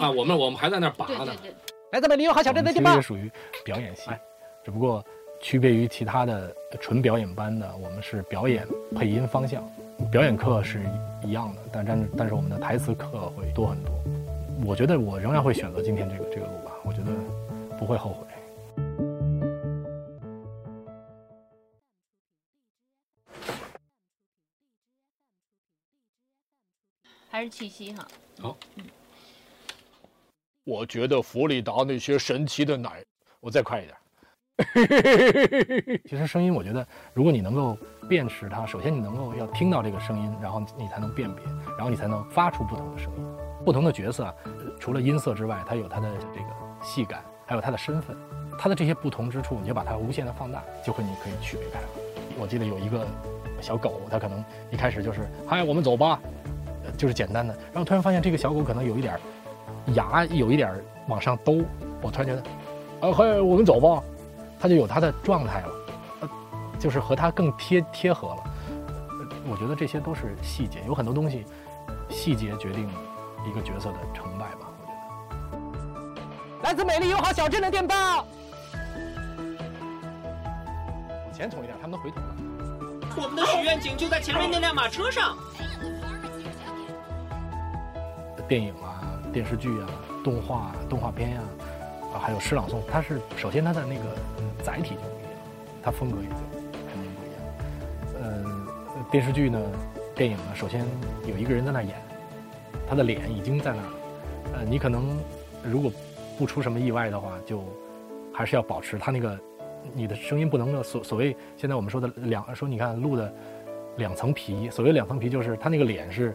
啊，我们我们还在那儿拔呢。对对对，来咱们林永好小镇的其电报。实也属于表演系，只不过区别于其他的纯表演班的，我们是表演配音方向。表演课是一样的，但但但是我们的台词课会多很多。我觉得我仍然会选择今天这个这个路吧，我觉得不会后悔。还是气息哈。我觉得弗里达那些神奇的奶，我再快一点。其实声音，我觉得如果你能够辨识它，首先你能够要听到这个声音，然后你才能辨别，然后你才能发出不同的声音。不同的角色，除了音色之外，它有它的这个戏感，还有它的身份，它的这些不同之处，你就把它无限的放大，就会你可以区别开了。我记得有一个小狗，它可能一开始就是“嗨，我们走吧”，就是简单的，然后突然发现这个小狗可能有一点儿牙有一点儿往上兜，我突然觉得，啊嘿，我们走吧，他就有他的状态了，呃，就是和他更贴贴合了。呃我觉得这些都是细节，有很多东西，细节决定一个角色的成败吧。我觉得。来自美丽友好小镇的电报。往前冲一点，他们都回头了。我们的许愿井就在前面那辆马车上。电影啊、电视剧啊、动画、动画片呀、啊，还有诗朗诵，它是首先它的那个载体就不一样，它风格也就肯定不一样。呃，电视剧呢，电影呢，首先有一个人在那演，他的脸已经在那。呃，你可能如果不出什么意外的话，就还是要保持他那个你的声音不能够所所谓现在我们说的两说你看录的两层皮，所谓两层皮就是他那个脸是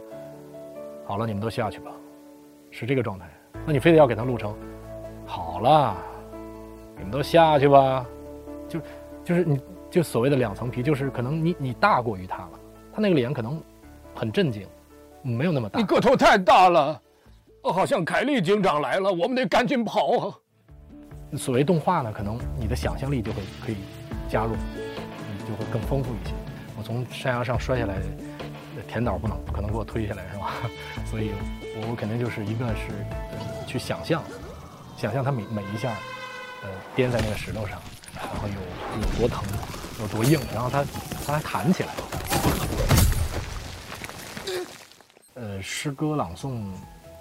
好了，你们都下去吧。是这个状态，那你非得要给他录成，好了，你们都下去吧，就就是你就所谓的两层皮，就是可能你你大过于他了，他那个脸可能很震惊，没有那么大。你个头太大了，哦，好像凯利警长来了，我们得赶紧跑啊！所谓动画呢，可能你的想象力就会可以加入，你就会更丰富一些。我从山崖上摔下来，田导不能不可能给我推下来是吧？所以我肯定就是一个是呃去想象，想象他每每一下，呃颠在那个石头上，然后有有多疼，有多硬，然后它它还弹起来。呃，诗歌朗诵，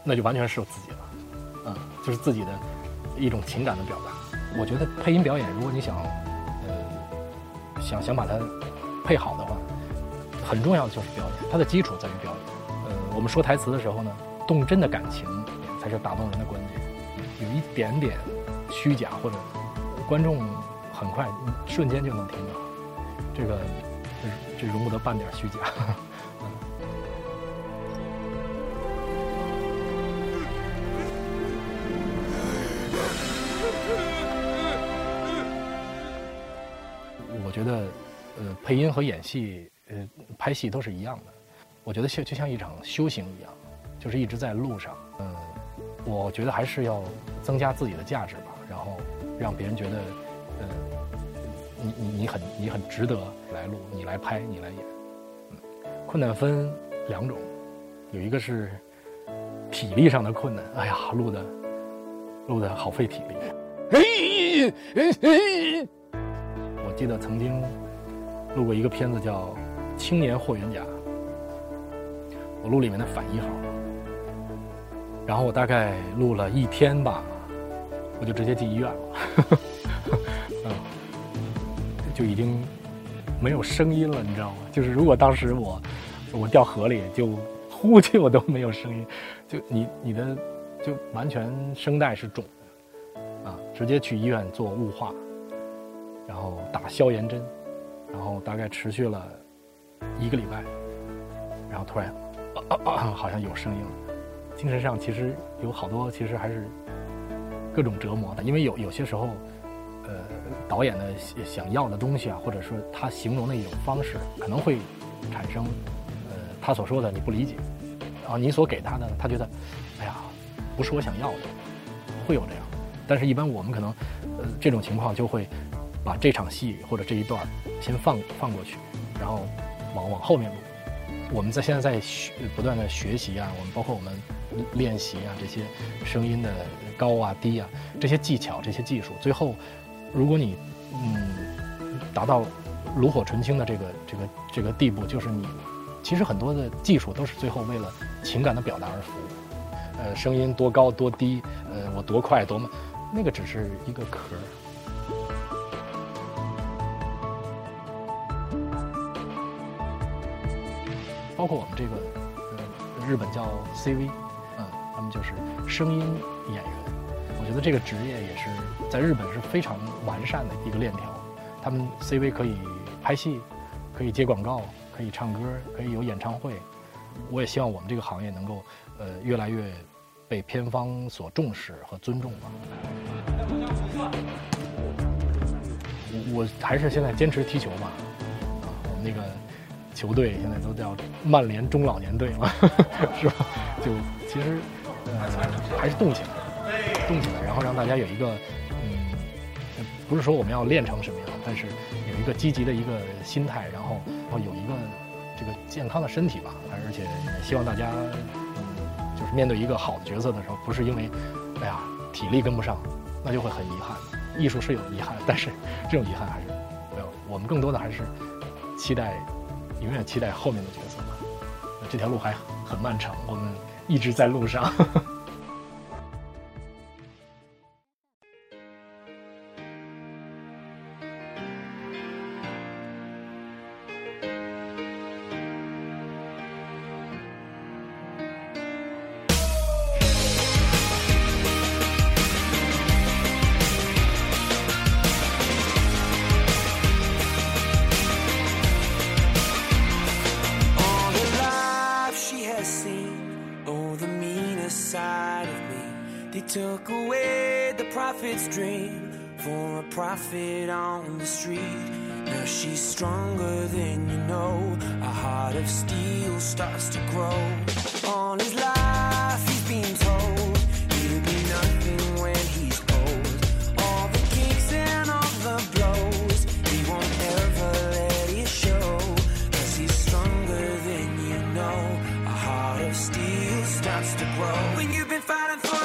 那就完全是我自己了，嗯，就是自己的一种情感的表达。我觉得配音表演，如果你想，呃，想想把它配好的话，很重要的就是表演，它的基础在于表演。呃，我们说台词的时候呢，动真的感情才是打动人的关键。有一点点虚假或者观众很快瞬间就能听到，这个这容不得半点虚假。我觉得，呃，配音和演戏，呃，拍戏都是一样的。我觉得像就像一场修行一样，就是一直在路上。嗯、我觉得还是要增加自己的价值吧，然后让别人觉得，呃，你你你很你很值得来录，你来拍，你来演。困难分两种，有一个是体力上的困难，哎呀，录的录的好费体力。嘿嘿我记得曾经录过一个片子叫《青年霍元甲》，我录里面的反一号，然后我大概录了一天吧，我就直接进医院了，嗯，就已经没有声音了，你知道吗？就是如果当时我我掉河里，就呼气我都没有声音，就你你的就完全声带是肿的，啊，直接去医院做雾化。然后打消炎针，然后大概持续了一个礼拜，然后突然，啊啊啊，好像有声音了。精神上其实有好多，其实还是各种折磨的，因为有有些时候，呃，导演的想要的东西啊，或者说他形容的一种方式，可能会产生，呃，他所说的你不理解，然后你所给他的，他觉得，哎呀，不是我想要的，会有这样。但是，一般我们可能，呃，这种情况就会。把这场戏或者这一段先放放过去，然后往往后面录，我们在现在在学不断的学习啊，我们包括我们练习啊这些声音的高啊低啊这些技巧这些技术，最后如果你嗯达到炉火纯青的这个这个这个地步，就是你其实很多的技术都是最后为了情感的表达而服务。呃，声音多高多低，呃，我多快多慢，那个只是一个壳包括我们这个，呃，日本叫 CV，嗯，他们就是声音演员。我觉得这个职业也是在日本是非常完善的一个链条。他们 CV 可以拍戏，可以接广告，可以唱歌，可以有演唱会。我也希望我们这个行业能够，呃，越来越被片方所重视和尊重吧。我我还是现在坚持踢球吧，啊，我们那个球队现在都叫曼联中老年队嘛，是吧？就其实呃还是动起来，动起来，然后让大家有一个嗯，不是说我们要练成什么样，但是有一个积极的一个心态，然后然后有一个这个健康的身体吧，而且希望大家嗯，就是面对一个好的角色的时候，不是因为哎呀体力跟不上，那就会很遗憾。艺术是有遗憾，但是这种遗憾还是没有。我们更多的还是期待，永远期待后面的角色吧。这条路还很漫长，我们一直在路上。They took away the prophet's dream for a prophet on the street. Now she's stronger than you know. A heart of steel starts to grow. All his life, he's been told he'll be nothing when he's old. All the kicks and all the blows, he won't ever let it show. Cause he's stronger than you know. A heart of steel starts to grow. When you've been fighting for